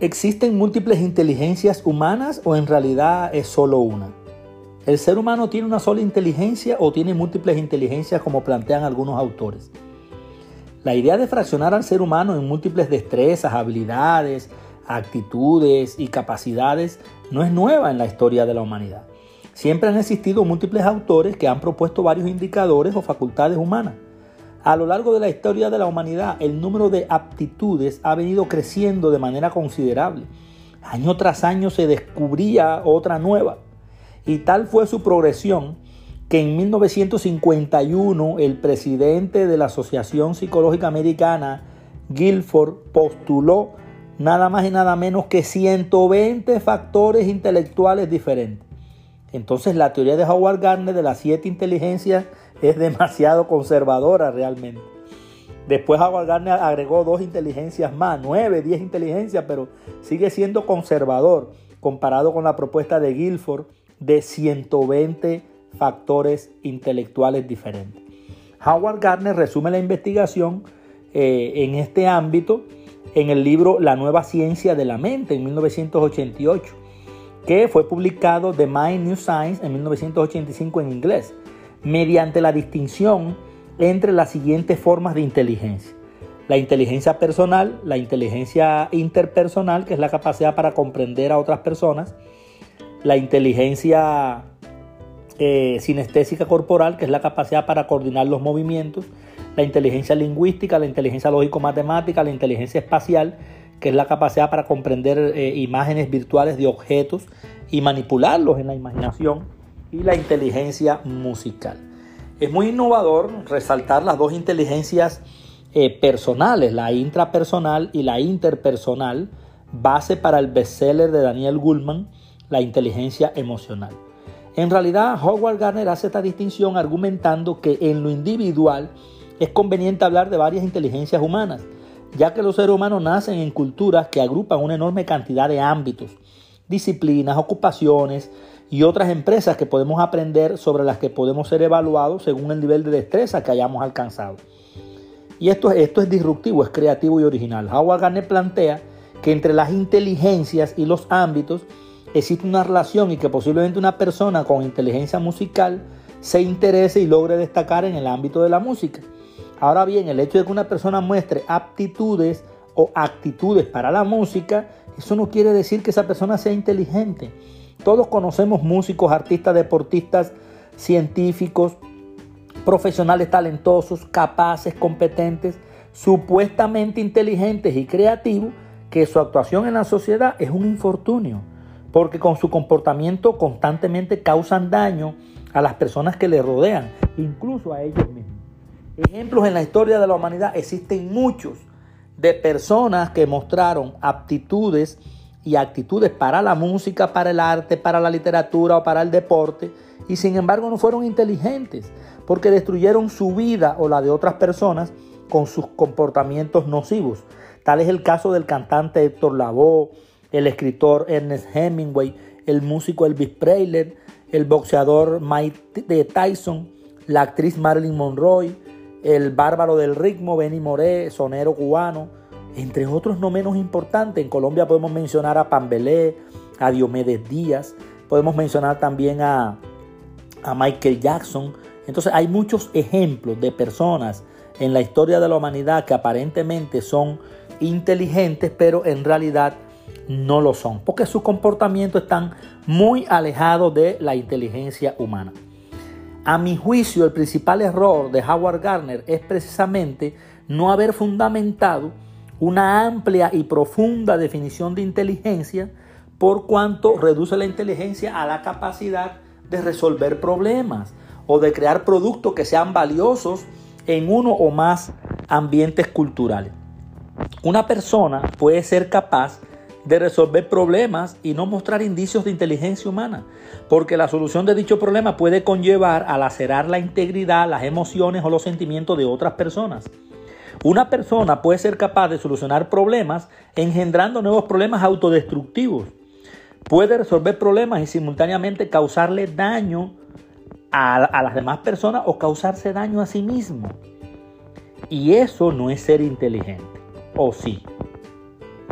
¿Existen múltiples inteligencias humanas o en realidad es solo una? ¿El ser humano tiene una sola inteligencia o tiene múltiples inteligencias como plantean algunos autores? La idea de fraccionar al ser humano en múltiples destrezas, habilidades, actitudes y capacidades no es nueva en la historia de la humanidad. Siempre han existido múltiples autores que han propuesto varios indicadores o facultades humanas. A lo largo de la historia de la humanidad, el número de aptitudes ha venido creciendo de manera considerable. Año tras año se descubría otra nueva. Y tal fue su progresión que en 1951 el presidente de la Asociación Psicológica Americana, Guilford, postuló nada más y nada menos que 120 factores intelectuales diferentes. Entonces la teoría de Howard Gardner de las siete inteligencias es demasiado conservadora realmente. Después Howard Gardner agregó dos inteligencias más, nueve, diez inteligencias, pero sigue siendo conservador comparado con la propuesta de Guilford de 120 factores intelectuales diferentes. Howard Gardner resume la investigación eh, en este ámbito en el libro La nueva ciencia de la mente en 1988, que fue publicado The Mind New Science en 1985 en inglés, mediante la distinción entre las siguientes formas de inteligencia. La inteligencia personal, la inteligencia interpersonal, que es la capacidad para comprender a otras personas, la inteligencia eh, sinestésica corporal, que es la capacidad para coordinar los movimientos, la inteligencia lingüística, la inteligencia lógico-matemática, la inteligencia espacial, que es la capacidad para comprender eh, imágenes virtuales de objetos y manipularlos en la imaginación, y la inteligencia musical. Es muy innovador resaltar las dos inteligencias eh, personales, la intrapersonal y la interpersonal, base para el bestseller de Daniel Goulman, la inteligencia emocional. En realidad, Howard Gardner hace esta distinción argumentando que en lo individual es conveniente hablar de varias inteligencias humanas, ya que los seres humanos nacen en culturas que agrupan una enorme cantidad de ámbitos, disciplinas, ocupaciones y otras empresas que podemos aprender sobre las que podemos ser evaluados según el nivel de destreza que hayamos alcanzado. Y esto, esto es disruptivo, es creativo y original. Howard plantea que entre las inteligencias y los ámbitos existe una relación y que posiblemente una persona con inteligencia musical se interese y logre destacar en el ámbito de la música. Ahora bien, el hecho de que una persona muestre aptitudes o actitudes para la música, eso no quiere decir que esa persona sea inteligente. Todos conocemos músicos, artistas, deportistas, científicos, profesionales talentosos, capaces, competentes, supuestamente inteligentes y creativos, que su actuación en la sociedad es un infortunio porque con su comportamiento constantemente causan daño a las personas que le rodean, incluso a ellos mismos. Ejemplos en la historia de la humanidad existen muchos de personas que mostraron aptitudes y actitudes para la música, para el arte, para la literatura o para el deporte, y sin embargo no fueron inteligentes, porque destruyeron su vida o la de otras personas con sus comportamientos nocivos. Tal es el caso del cantante Héctor Lavoe, el escritor Ernest Hemingway, el músico Elvis Presley, el boxeador Mike Tyson, la actriz Marilyn Monroe, el bárbaro del ritmo Benny Moré, sonero cubano, entre otros no menos importantes. En Colombia podemos mencionar a Pambelé, a Diomedes Díaz, podemos mencionar también a, a Michael Jackson. Entonces hay muchos ejemplos de personas en la historia de la humanidad que aparentemente son inteligentes, pero en realidad no lo son, porque sus comportamientos están muy alejados de la inteligencia humana. A mi juicio, el principal error de Howard Gardner es precisamente no haber fundamentado una amplia y profunda definición de inteligencia por cuanto reduce la inteligencia a la capacidad de resolver problemas o de crear productos que sean valiosos en uno o más ambientes culturales. Una persona puede ser capaz de resolver problemas y no mostrar indicios de inteligencia humana, porque la solución de dicho problema puede conllevar a lacerar la integridad, las emociones o los sentimientos de otras personas. Una persona puede ser capaz de solucionar problemas engendrando nuevos problemas autodestructivos. Puede resolver problemas y simultáneamente causarle daño a, a las demás personas o causarse daño a sí mismo. Y eso no es ser inteligente. ¿O sí?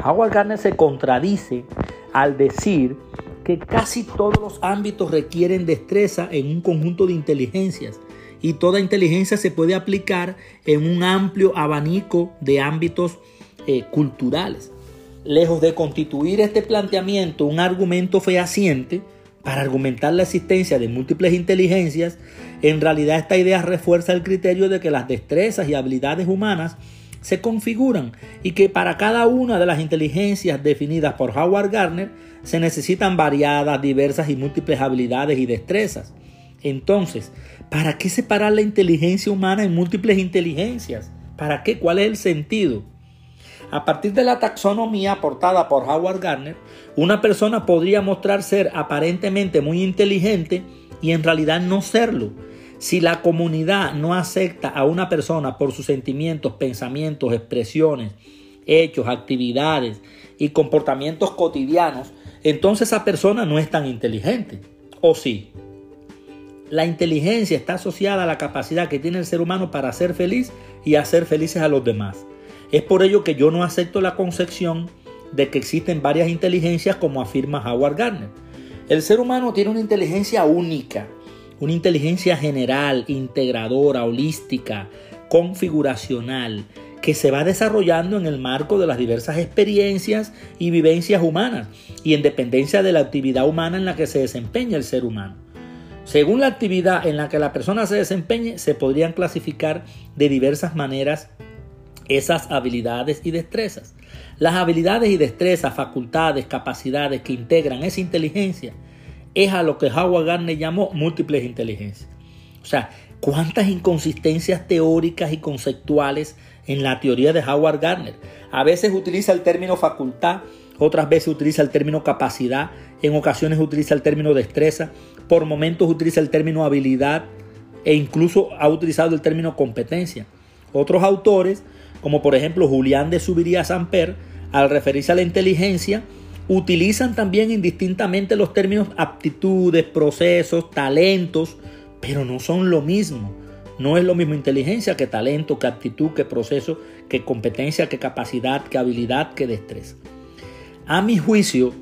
Howard Gardner se contradice al decir que casi todos los ámbitos requieren destreza en un conjunto de inteligencias y toda inteligencia se puede aplicar en un amplio abanico de ámbitos eh, culturales. Lejos de constituir este planteamiento un argumento fehaciente para argumentar la existencia de múltiples inteligencias, en realidad esta idea refuerza el criterio de que las destrezas y habilidades humanas se configuran y que para cada una de las inteligencias definidas por Howard Gardner se necesitan variadas, diversas y múltiples habilidades y destrezas. Entonces, ¿para qué separar la inteligencia humana en múltiples inteligencias? ¿Para qué? ¿Cuál es el sentido? A partir de la taxonomía aportada por Howard Gardner, una persona podría mostrar ser aparentemente muy inteligente y en realidad no serlo. Si la comunidad no acepta a una persona por sus sentimientos, pensamientos, expresiones, hechos, actividades y comportamientos cotidianos, entonces esa persona no es tan inteligente. ¿O sí? La inteligencia está asociada a la capacidad que tiene el ser humano para ser feliz y hacer felices a los demás. Es por ello que yo no acepto la concepción de que existen varias inteligencias como afirma Howard Gardner. El ser humano tiene una inteligencia única, una inteligencia general, integradora, holística, configuracional, que se va desarrollando en el marco de las diversas experiencias y vivencias humanas y en dependencia de la actividad humana en la que se desempeña el ser humano. Según la actividad en la que la persona se desempeñe, se podrían clasificar de diversas maneras esas habilidades y destrezas. Las habilidades y destrezas, facultades, capacidades que integran esa inteligencia es a lo que Howard Gardner llamó múltiples inteligencias. O sea, cuántas inconsistencias teóricas y conceptuales en la teoría de Howard Gardner. A veces utiliza el término facultad, otras veces utiliza el término capacidad, en ocasiones utiliza el término destreza, por momentos utiliza el término habilidad e incluso ha utilizado el término competencia. Otros autores como por ejemplo Julián de Subiría Samper, al referirse a la inteligencia, utilizan también indistintamente los términos aptitudes, procesos, talentos, pero no son lo mismo. No es lo mismo inteligencia que talento, que aptitud, que proceso, que competencia, que capacidad, que habilidad, que destreza. A mi juicio,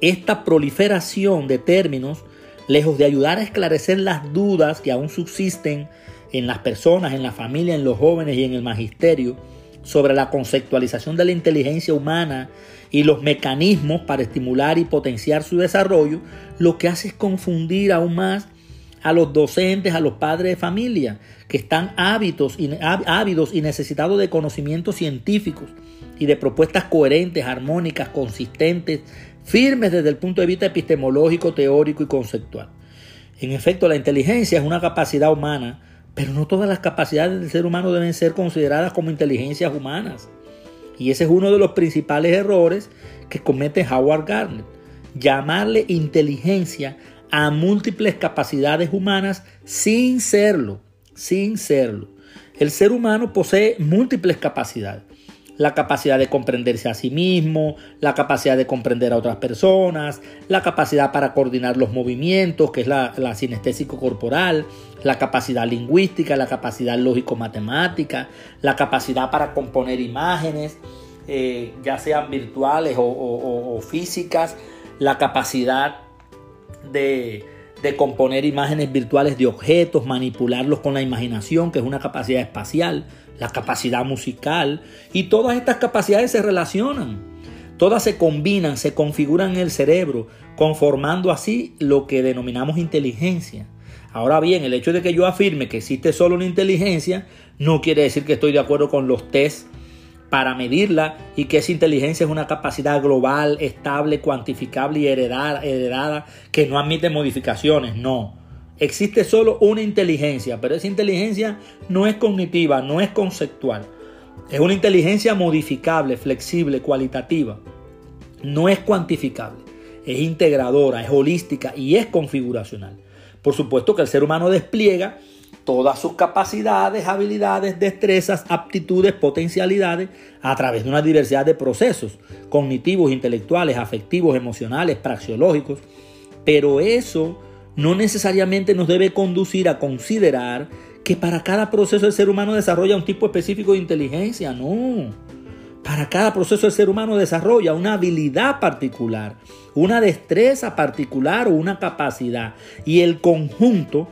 esta proliferación de términos, lejos de ayudar a esclarecer las dudas que aún subsisten en las personas, en la familia, en los jóvenes y en el magisterio sobre la conceptualización de la inteligencia humana y los mecanismos para estimular y potenciar su desarrollo, lo que hace es confundir aún más a los docentes, a los padres de familia, que están ávidos y, ávidos y necesitados de conocimientos científicos y de propuestas coherentes, armónicas, consistentes, firmes desde el punto de vista epistemológico, teórico y conceptual. En efecto, la inteligencia es una capacidad humana pero no todas las capacidades del ser humano deben ser consideradas como inteligencias humanas. Y ese es uno de los principales errores que comete Howard Gardner. Llamarle inteligencia a múltiples capacidades humanas sin serlo, sin serlo. El ser humano posee múltiples capacidades la capacidad de comprenderse a sí mismo, la capacidad de comprender a otras personas, la capacidad para coordinar los movimientos, que es la, la sinestésico corporal, la capacidad lingüística, la capacidad lógico-matemática, la capacidad para componer imágenes, eh, ya sean virtuales o físicas, la capacidad de de componer imágenes virtuales de objetos, manipularlos con la imaginación, que es una capacidad espacial, la capacidad musical, y todas estas capacidades se relacionan, todas se combinan, se configuran en el cerebro, conformando así lo que denominamos inteligencia. Ahora bien, el hecho de que yo afirme que existe solo una inteligencia no quiere decir que estoy de acuerdo con los tests para medirla y que esa inteligencia es una capacidad global, estable, cuantificable y heredada, heredada que no admite modificaciones. No. Existe solo una inteligencia, pero esa inteligencia no es cognitiva, no es conceptual. Es una inteligencia modificable, flexible, cualitativa. No es cuantificable. Es integradora, es holística y es configuracional. Por supuesto que el ser humano despliega todas sus capacidades, habilidades, destrezas, aptitudes, potencialidades a través de una diversidad de procesos cognitivos, intelectuales, afectivos, emocionales, praxiológicos. Pero eso no necesariamente nos debe conducir a considerar que para cada proceso el ser humano desarrolla un tipo específico de inteligencia, no. Para cada proceso el ser humano desarrolla una habilidad particular, una destreza particular o una capacidad. Y el conjunto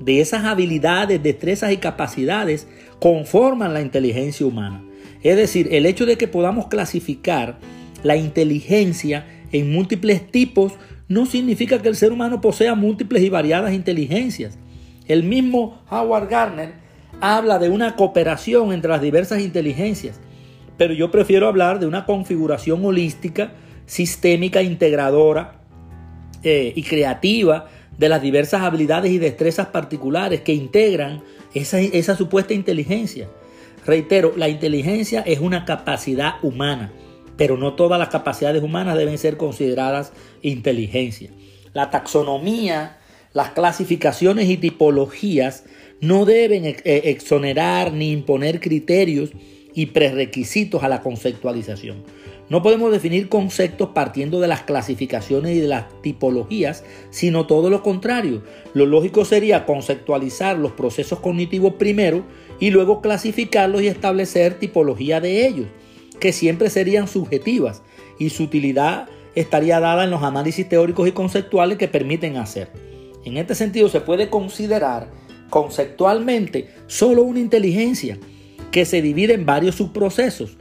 de esas habilidades, destrezas y capacidades conforman la inteligencia humana. Es decir, el hecho de que podamos clasificar la inteligencia en múltiples tipos no significa que el ser humano posea múltiples y variadas inteligencias. El mismo Howard Gardner habla de una cooperación entre las diversas inteligencias, pero yo prefiero hablar de una configuración holística, sistémica, integradora eh, y creativa de las diversas habilidades y destrezas particulares que integran esa, esa supuesta inteligencia. Reitero, la inteligencia es una capacidad humana, pero no todas las capacidades humanas deben ser consideradas inteligencia. La taxonomía, las clasificaciones y tipologías no deben eh, exonerar ni imponer criterios y prerequisitos a la conceptualización. No podemos definir conceptos partiendo de las clasificaciones y de las tipologías, sino todo lo contrario. Lo lógico sería conceptualizar los procesos cognitivos primero y luego clasificarlos y establecer tipología de ellos, que siempre serían subjetivas y su utilidad estaría dada en los análisis teóricos y conceptuales que permiten hacer. En este sentido se puede considerar conceptualmente solo una inteligencia que se divide en varios subprocesos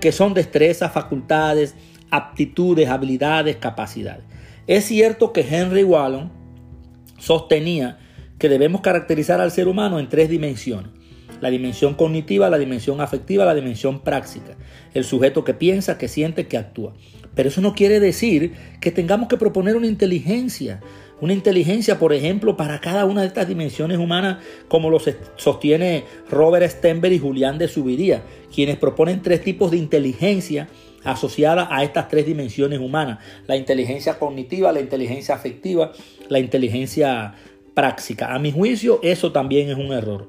que son destrezas, facultades, aptitudes, habilidades, capacidades. Es cierto que Henry Wallon sostenía que debemos caracterizar al ser humano en tres dimensiones. La dimensión cognitiva, la dimensión afectiva, la dimensión práctica. El sujeto que piensa, que siente, que actúa. Pero eso no quiere decir que tengamos que proponer una inteligencia. Una inteligencia, por ejemplo, para cada una de estas dimensiones humanas, como lo sostiene Robert Stenberg y Julián de Subiría, quienes proponen tres tipos de inteligencia asociada a estas tres dimensiones humanas. La inteligencia cognitiva, la inteligencia afectiva, la inteligencia práctica. A mi juicio, eso también es un error.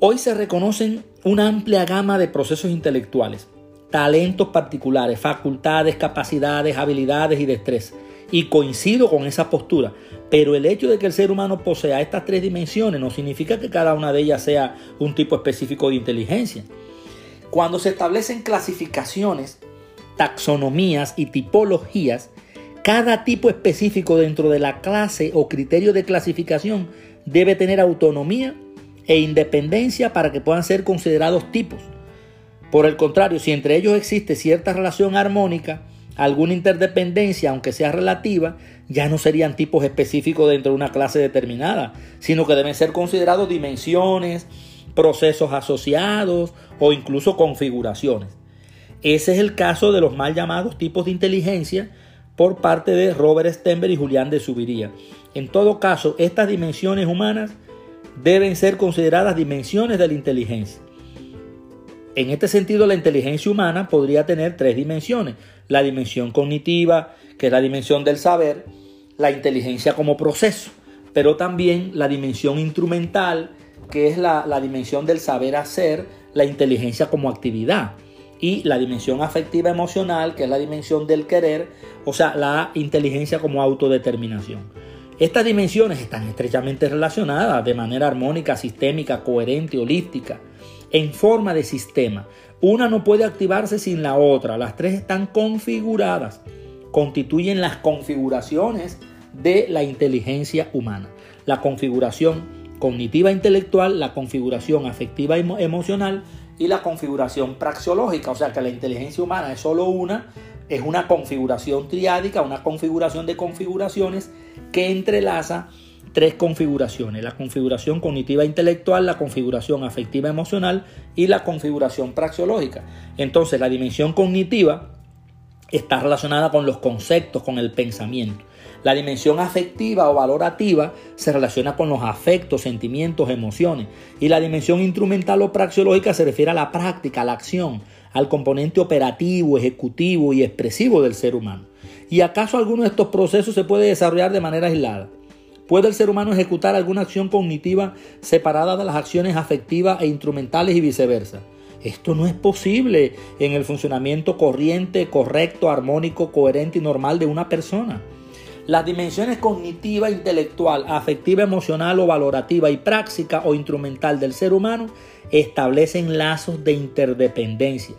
Hoy se reconocen una amplia gama de procesos intelectuales, talentos particulares, facultades, capacidades, habilidades y destrezas y coincido con esa postura. Pero el hecho de que el ser humano posea estas tres dimensiones no significa que cada una de ellas sea un tipo específico de inteligencia. Cuando se establecen clasificaciones, taxonomías y tipologías, cada tipo específico dentro de la clase o criterio de clasificación debe tener autonomía e independencia para que puedan ser considerados tipos. Por el contrario, si entre ellos existe cierta relación armónica, alguna interdependencia, aunque sea relativa, ya no serían tipos específicos dentro de una clase determinada, sino que deben ser considerados dimensiones, procesos asociados o incluso configuraciones. Ese es el caso de los mal llamados tipos de inteligencia por parte de Robert Stenberg y Julián de Subiría. En todo caso, estas dimensiones humanas deben ser consideradas dimensiones de la inteligencia. En este sentido, la inteligencia humana podría tener tres dimensiones. La dimensión cognitiva, que es la dimensión del saber, la inteligencia como proceso, pero también la dimensión instrumental, que es la, dimensión del saber hacer, la inteligencia como actividad. Y la dimensión afectiva emocional, que es la dimensión del querer, o sea, la inteligencia como autodeterminación. Estas dimensiones están estrechamente relacionadas de manera armónica, sistémica, coherente, holística en forma de sistema. Una no puede activarse sin la otra. Las tres están configuradas. Constituyen las configuraciones de la inteligencia humana. La configuración cognitiva intelectual, la configuración afectiva emocional y la configuración praxeológica. O sea que la inteligencia humana es solo una, es una configuración triádica, una configuración de configuraciones que entrelaza tres configuraciones, la configuración cognitiva intelectual, la configuración afectiva emocional y la configuración praxeológica. Entonces la dimensión cognitiva está relacionada con los conceptos, con el pensamiento. La dimensión afectiva o valorativa se relaciona con los afectos, sentimientos, emociones. Y la dimensión instrumental o praxeológica se refiere a la práctica, a la acción, al componente operativo, ejecutivo y expresivo del ser humano. ¿Y acaso alguno de estos procesos se puede desarrollar de manera aislada? ¿Puede el ser humano ejecutar alguna acción cognitiva separada de las acciones afectivas e instrumentales y viceversa? Esto no es posible en el funcionamiento corriente, correcto, armónico, coherente y normal de una persona. Las dimensiones cognitiva, intelectual, afectiva, emocional o valorativa y práctica o instrumental del ser humano establecen lazos de interdependencia.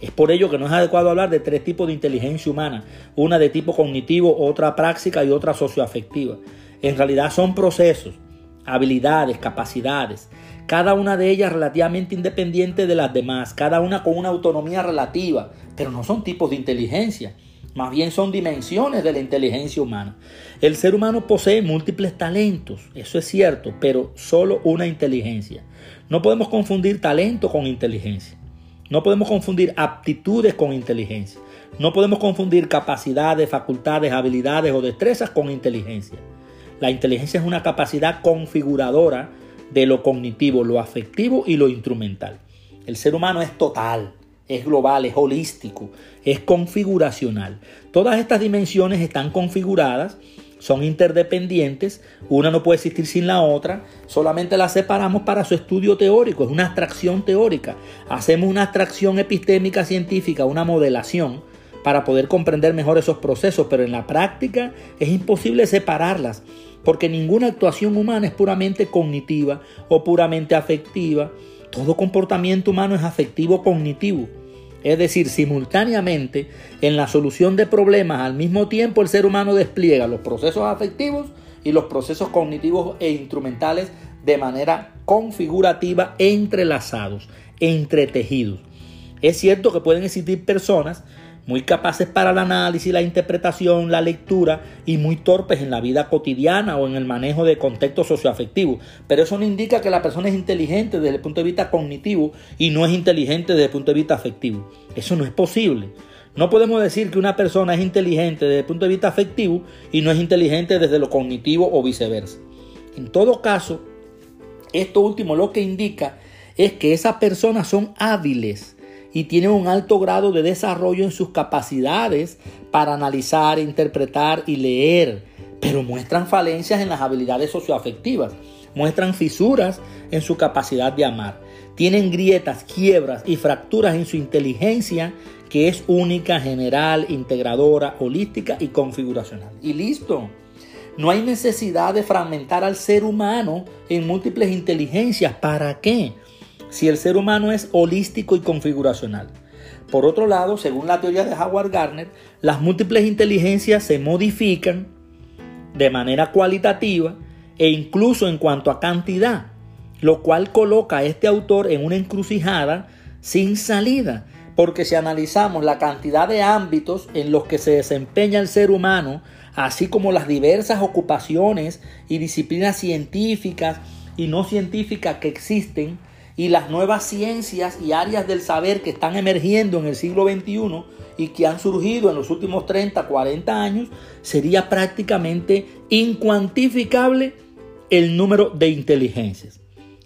Es por ello que no es adecuado hablar de tres tipos de inteligencia humana, una de tipo cognitivo, otra práctica y otra socioafectiva. En realidad son procesos, habilidades, capacidades, cada una de ellas relativamente independiente de las demás, cada una con una autonomía relativa, pero no son tipos de inteligencia, más bien son dimensiones de la inteligencia humana. El ser humano posee múltiples talentos, eso es cierto, pero solo una inteligencia. No podemos confundir talento con inteligencia. No podemos confundir aptitudes con inteligencia. No podemos confundir capacidades, facultades, habilidades o destrezas con inteligencia. La inteligencia es una capacidad configuradora de lo cognitivo, lo afectivo y lo instrumental. El ser humano es total, es global, es holístico, es configuracional. Todas estas dimensiones están configuradas son interdependientes, una no puede existir sin la otra, solamente las separamos para su estudio teórico, es una abstracción teórica. Hacemos una abstracción epistémica científica, una modelación, para poder comprender mejor esos procesos, pero en la práctica es imposible separarlas, porque ninguna actuación humana es puramente cognitiva o puramente afectiva. Todo comportamiento humano es afectivo cognitivo. Es decir, simultáneamente, en la solución de problemas, al mismo tiempo el ser humano despliega los procesos afectivos y los procesos cognitivos e instrumentales de manera configurativa entrelazados, entretejidos. Es cierto que pueden existir personas muy capaces para el análisis, la interpretación, la lectura y muy torpes en la vida cotidiana o en el manejo de contextos socioafectivos. Pero eso no indica que la persona es inteligente desde el punto de vista cognitivo y no es inteligente desde el punto de vista afectivo. Eso no es posible. No podemos decir que una persona es inteligente desde el punto de vista afectivo y no es inteligente desde lo cognitivo o viceversa. En todo caso, esto último lo que indica es que esas personas son hábiles y tienen un alto grado de desarrollo en sus capacidades para analizar, interpretar y leer, pero muestran falencias en las habilidades socioafectivas, muestran fisuras en su capacidad de amar, tienen grietas, quiebras y fracturas en su inteligencia que es única, general, integradora, holística y configuracional. Y listo. No hay necesidad de fragmentar al ser humano en múltiples inteligencias. ¿Para qué? Si el ser humano es holístico y configuracional. Por otro lado, según la teoría de Howard Gardner, las múltiples inteligencias se modifican de manera cualitativa e incluso en cuanto a cantidad, lo cual coloca a este autor en una encrucijada sin salida, porque si analizamos la cantidad de ámbitos en los que se desempeña el ser humano, así como las diversas ocupaciones y disciplinas científicas y no científicas que existen, y las nuevas ciencias y áreas del saber que están emergiendo en el siglo XXI y que han surgido en los últimos 30, 40 años, sería prácticamente incuantificable el número de inteligencias.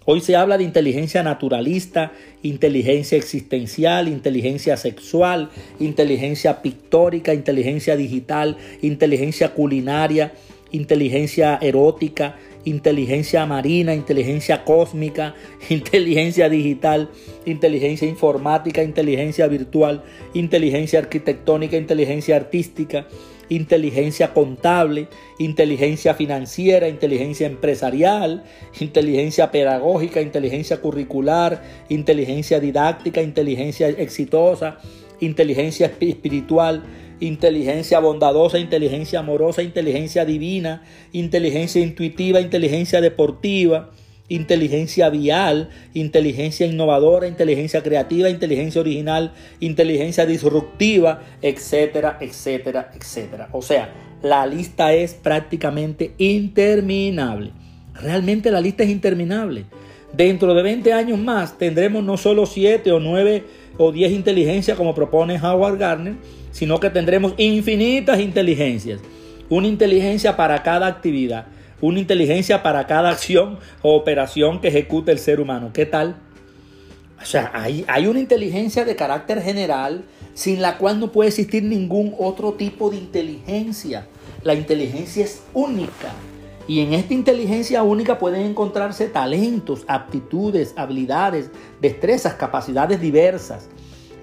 Hoy se habla de inteligencia naturalista, inteligencia existencial, inteligencia sexual, inteligencia pictórica, inteligencia digital, inteligencia culinaria, inteligencia erótica, inteligencia marina, inteligencia cósmica, inteligencia digital, inteligencia informática, inteligencia virtual, inteligencia arquitectónica, inteligencia artística, inteligencia contable, inteligencia financiera, inteligencia empresarial, inteligencia pedagógica, inteligencia curricular, inteligencia didáctica, inteligencia exitosa, inteligencia espiritual, inteligencia bondadosa, inteligencia amorosa, inteligencia divina, inteligencia intuitiva, inteligencia deportiva, inteligencia vial, inteligencia innovadora, inteligencia creativa, inteligencia original, inteligencia disruptiva, etcétera, etcétera, etcétera. O sea, la lista es prácticamente interminable. Realmente la lista es interminable. Dentro de 20 años más tendremos no solo 7 o 9 o 10 inteligencias como propone Howard Gardner, sino que tendremos infinitas inteligencias. Una inteligencia para cada actividad, una inteligencia para cada acción o operación que ejecute el ser humano. ¿Qué tal? O sea, hay, hay una inteligencia de carácter general sin la cual no puede existir ningún otro tipo de inteligencia. La inteligencia es única. Y en esta inteligencia única pueden encontrarse talentos, aptitudes, habilidades, destrezas, capacidades diversas.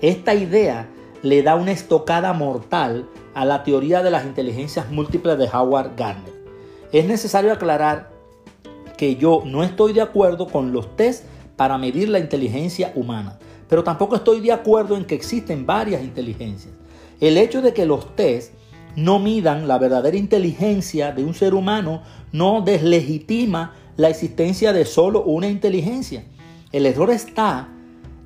Esta idea le da una estocada mortal a la teoría de las inteligencias múltiples de Howard Gardner. Es necesario aclarar que yo no estoy de acuerdo con los test para medir la inteligencia humana, pero tampoco estoy de acuerdo en que existen varias inteligencias. El hecho de que los test no midan la verdadera inteligencia de un ser humano no deslegitima la existencia de solo una inteligencia. El error está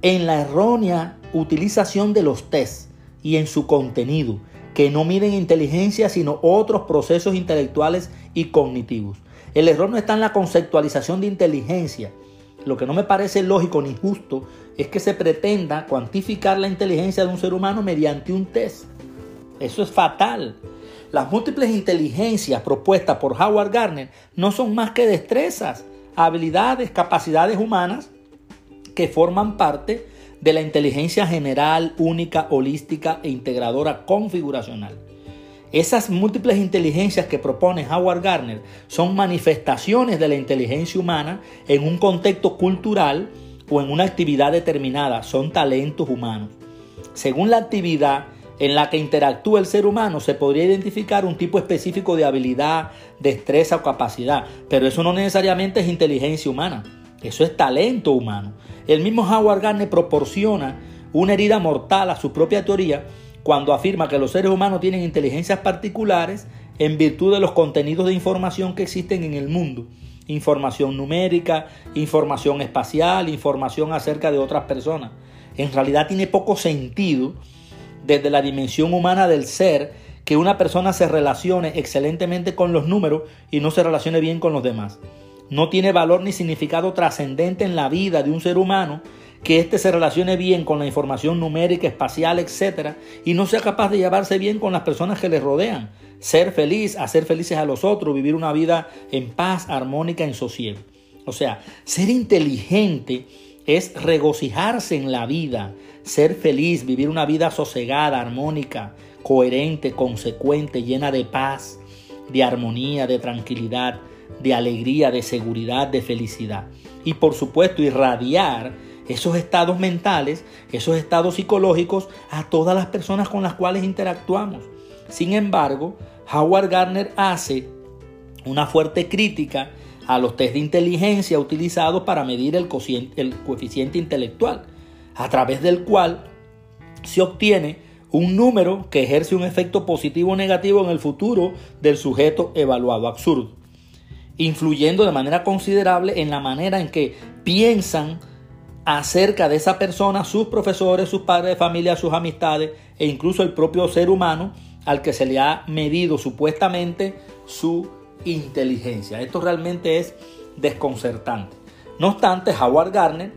en la errónea utilización de los test y en su contenido, que no miden inteligencia sino otros procesos intelectuales y cognitivos. El error no está en la conceptualización de inteligencia. Lo que no me parece lógico ni justo es que se pretenda cuantificar la inteligencia de un ser humano mediante un test. Eso es fatal. Las múltiples inteligencias propuestas por Howard Gardner no son más que destrezas, habilidades, capacidades humanas que forman parte de la inteligencia general, única, holística e integradora configuracional. Esas múltiples inteligencias que propone Howard Gardner son manifestaciones de la inteligencia humana en un contexto cultural o en una actividad determinada, son talentos humanos. Según la actividad en la que interactúa el ser humano, se podría identificar un tipo específico de habilidad, destreza o capacidad, pero eso no necesariamente es inteligencia humana, eso es talento humano. El mismo Howard Gardner proporciona una herida mortal a su propia teoría cuando afirma que los seres humanos tienen inteligencias particulares en virtud de los contenidos de información que existen en el mundo. Información numérica, información espacial, información acerca de otras personas. En realidad tiene poco sentido desde la dimensión humana del ser que una persona se relacione excelentemente con los números y no se relacione bien con los demás. No tiene valor ni significado trascendente en la vida de un ser humano que éste se relacione bien con la información numérica, espacial, etc. y no sea capaz de llevarse bien con las personas que le rodean. Ser feliz, hacer felices a los otros, vivir una vida en paz, armónica, en sosiego. O sea, ser inteligente es regocijarse en la vida, ser feliz, vivir una vida sosegada, armónica, coherente, consecuente, llena de paz, de armonía, de tranquilidad, de alegría, de seguridad, de felicidad. Y por supuesto, irradiar esos estados mentales, esos estados psicológicos a todas las personas con las cuales interactuamos. Sin embargo, Howard Gardner hace una fuerte crítica a los test de inteligencia utilizados para medir el, el coeficiente intelectual, a través del cual se obtiene un número que ejerce un efecto positivo o negativo en el futuro del sujeto evaluado absurdo, influyendo de manera considerable en la manera en que piensan acerca de esa persona sus profesores, sus padres de familia, sus amistades e incluso el propio ser humano al que se le ha medido supuestamente su inteligencia. Esto realmente es desconcertante. No obstante, Howard Gardner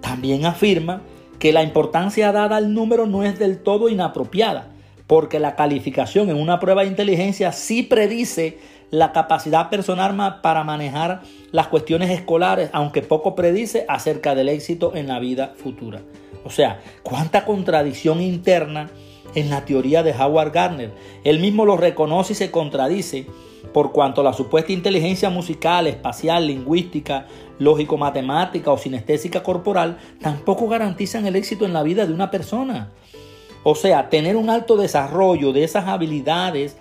también afirma que la importancia dada al número no es del todo inapropiada, porque la calificación en una prueba de inteligencia sí predice la capacidad personal para manejar las cuestiones escolares, aunque poco predice acerca del éxito en la vida futura. O sea, cuánta contradicción interna en la teoría de Howard Gardner. Él mismo lo reconoce y se contradice por cuanto la supuesta inteligencia musical, espacial, lingüística, lógico-matemática o sinestésica corporal tampoco garantizan el éxito en la vida de una persona. O sea, tener un alto desarrollo de esas habilidades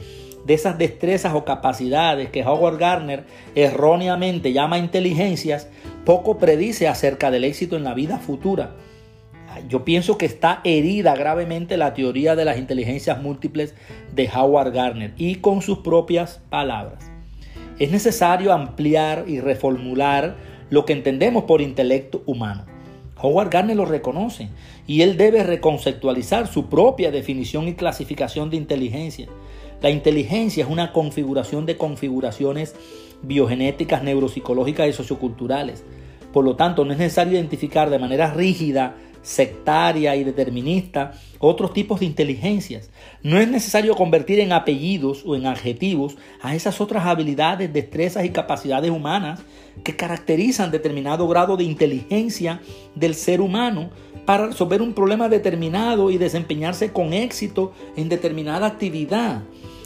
de esas destrezas o capacidades que Howard Gardner erróneamente llama inteligencias, poco predice acerca del éxito en la vida futura. Yo pienso que está herida gravemente la teoría de las inteligencias múltiples de Howard Gardner y con sus propias palabras. Es necesario ampliar y reformular lo que entendemos por intelecto humano. Howard Gardner lo reconoce y él debe reconceptualizar su propia definición y clasificación de inteligencia. La inteligencia es una configuración de configuraciones biogenéticas, neuropsicológicas y socioculturales. Por lo tanto, no es necesario identificar de manera rígida, sectaria y determinista otros tipos de inteligencias. No es necesario convertir en apellidos o en adjetivos a esas otras habilidades, destrezas y capacidades humanas que caracterizan determinado grado de inteligencia del ser humano para resolver un problema determinado y desempeñarse con éxito en determinada actividad.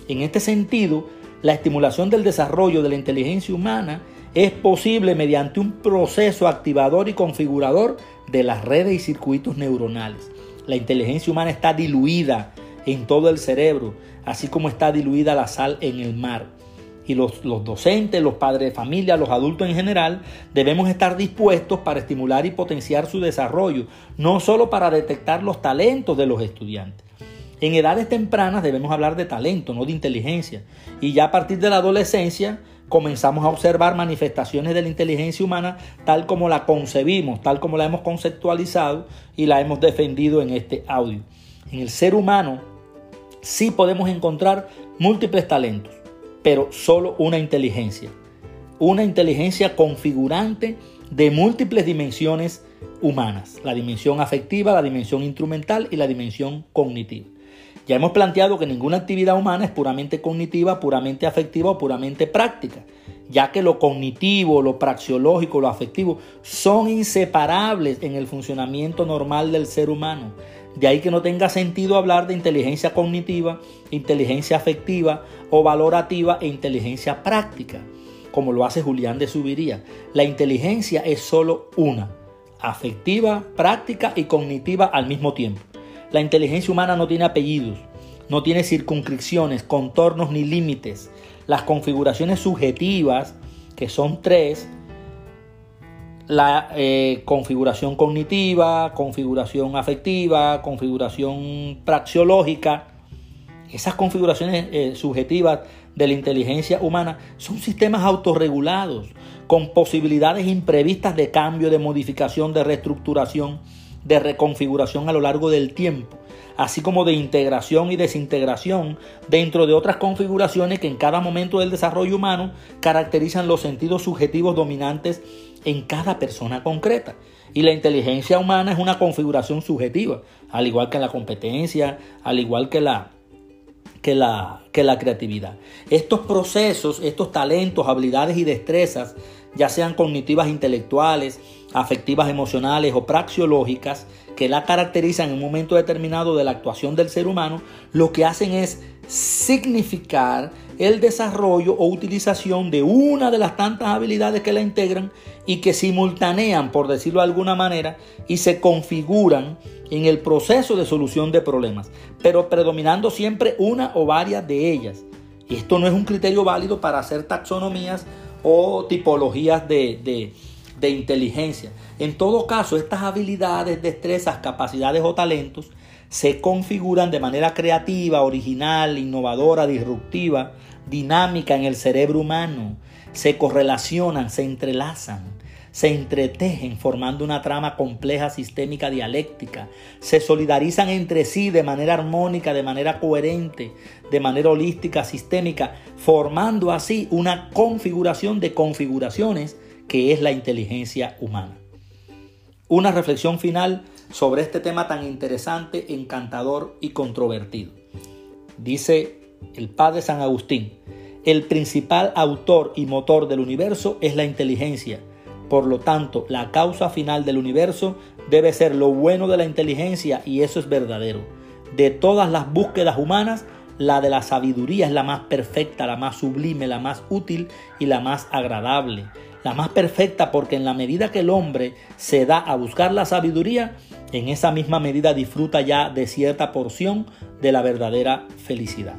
En este sentido, la estimulación del desarrollo de la inteligencia humana es posible mediante un proceso activador y configurador de las redes y circuitos neuronales. La inteligencia humana está diluida en todo el cerebro, así como está diluida la sal en el mar. y los, los, docentes, los padres de familia, los adultos en general, debemos estar dispuestos para estimular y potenciar su desarrollo, no solo para detectar los talentos de los estudiantes. En edades tempranas debemos hablar de talento, no de inteligencia. Y ya a partir de la adolescencia comenzamos a observar manifestaciones de la inteligencia humana tal como la concebimos, tal como la hemos conceptualizado y la hemos defendido en este audio. En el ser humano sí podemos encontrar múltiples talentos pero solo una inteligencia. Una inteligencia configurante de múltiples dimensiones humanas, la dimensión afectiva, la dimensión instrumental y la dimensión cognitiva. Ya hemos planteado que ninguna actividad humana es puramente cognitiva, puramente afectiva o puramente práctica, ya que lo cognitivo, lo praxiológico, lo afectivo son inseparables en el funcionamiento normal del ser humano. De ahí que no tenga sentido hablar de inteligencia cognitiva, inteligencia afectiva o valorativa e inteligencia práctica, como lo hace Julián de Subiría. La inteligencia es solo una, afectiva, práctica y cognitiva al mismo tiempo. La inteligencia humana no tiene apellidos, no tiene circunscripciones, contornos ni límites. Las configuraciones subjetivas, que son tres, la eh, configuración cognitiva, configuración afectiva, configuración praxiológica. Esas configuraciones eh, subjetivas de la inteligencia humana son sistemas autorregulados con posibilidades imprevistas de cambio, de modificación, de reestructuración, de reconfiguración a lo largo del tiempo, así como de integración y desintegración dentro de otras configuraciones que en cada momento del desarrollo humano caracterizan los sentidos subjetivos dominantes en cada persona concreta. Y la inteligencia humana es una configuración subjetiva, al igual que la competencia, al igual que la, que la, que la creatividad. Estos procesos, estos talentos, habilidades y destrezas, ya sean cognitivas intelectuales, afectivas emocionales o praxiológicas, que la caracterizan en un momento determinado de la actuación del ser humano, lo que hacen es significar el desarrollo o utilización de una de las tantas habilidades que la integran y que simultanean, por decirlo de alguna manera, y se configuran en el proceso de solución de problemas, pero predominando siempre una o varias de ellas. Y esto no es un criterio válido para hacer taxonomías o tipologías de, de inteligencia. En todo caso, estas habilidades, destrezas, capacidades o talentos se configuran de manera creativa, original, innovadora, disruptiva, dinámica en el cerebro humano. Se correlacionan, se entrelazan, se entretejen formando una trama compleja sistémica dialéctica. Se solidarizan entre sí de manera armónica, de manera coherente, de manera holística, sistémica, formando así una configuración de configuraciones que es la inteligencia humana. Una reflexión final sobre este tema tan interesante, encantador y controvertido. Dice el padre San Agustín, el principal autor y motor del universo es la inteligencia. Por lo tanto, la causa final del universo debe ser lo bueno de la inteligencia y eso es verdadero. De todas las búsquedas humanas, la de la sabiduría es la más perfecta, la más sublime, la más útil y la más agradable. La más perfecta porque en la medida que el hombre se da a buscar la sabiduría, en esa misma medida disfruta ya de cierta porción de la verdadera felicidad.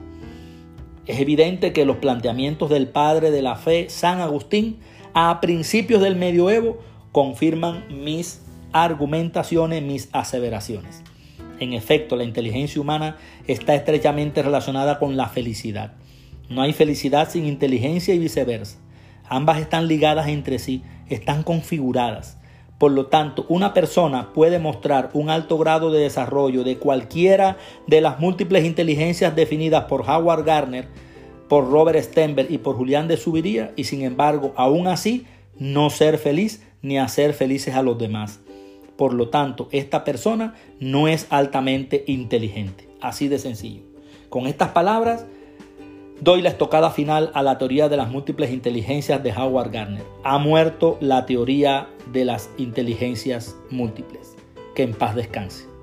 Es evidente que los planteamientos del padre de la fe, San Agustín, a principios del medioevo, confirman mis argumentaciones, mis aseveraciones. En efecto, la inteligencia humana está estrechamente relacionada con la felicidad. No hay felicidad sin inteligencia y viceversa. Ambas están ligadas entre sí, están configuradas. Por lo tanto, una persona puede mostrar un alto grado de desarrollo de cualquiera de las múltiples inteligencias definidas por Howard Gardner, por Robert Stenberg y por Julián de Subiría y sin embargo, aún así, no ser feliz ni hacer felices a los demás. Por lo tanto, esta persona no es altamente inteligente. Así de sencillo. Con estas palabras, doy la estocada final a la teoría de las múltiples inteligencias de Howard Gardner. Ha muerto la teoría de las inteligencias múltiples. Que en paz descanse.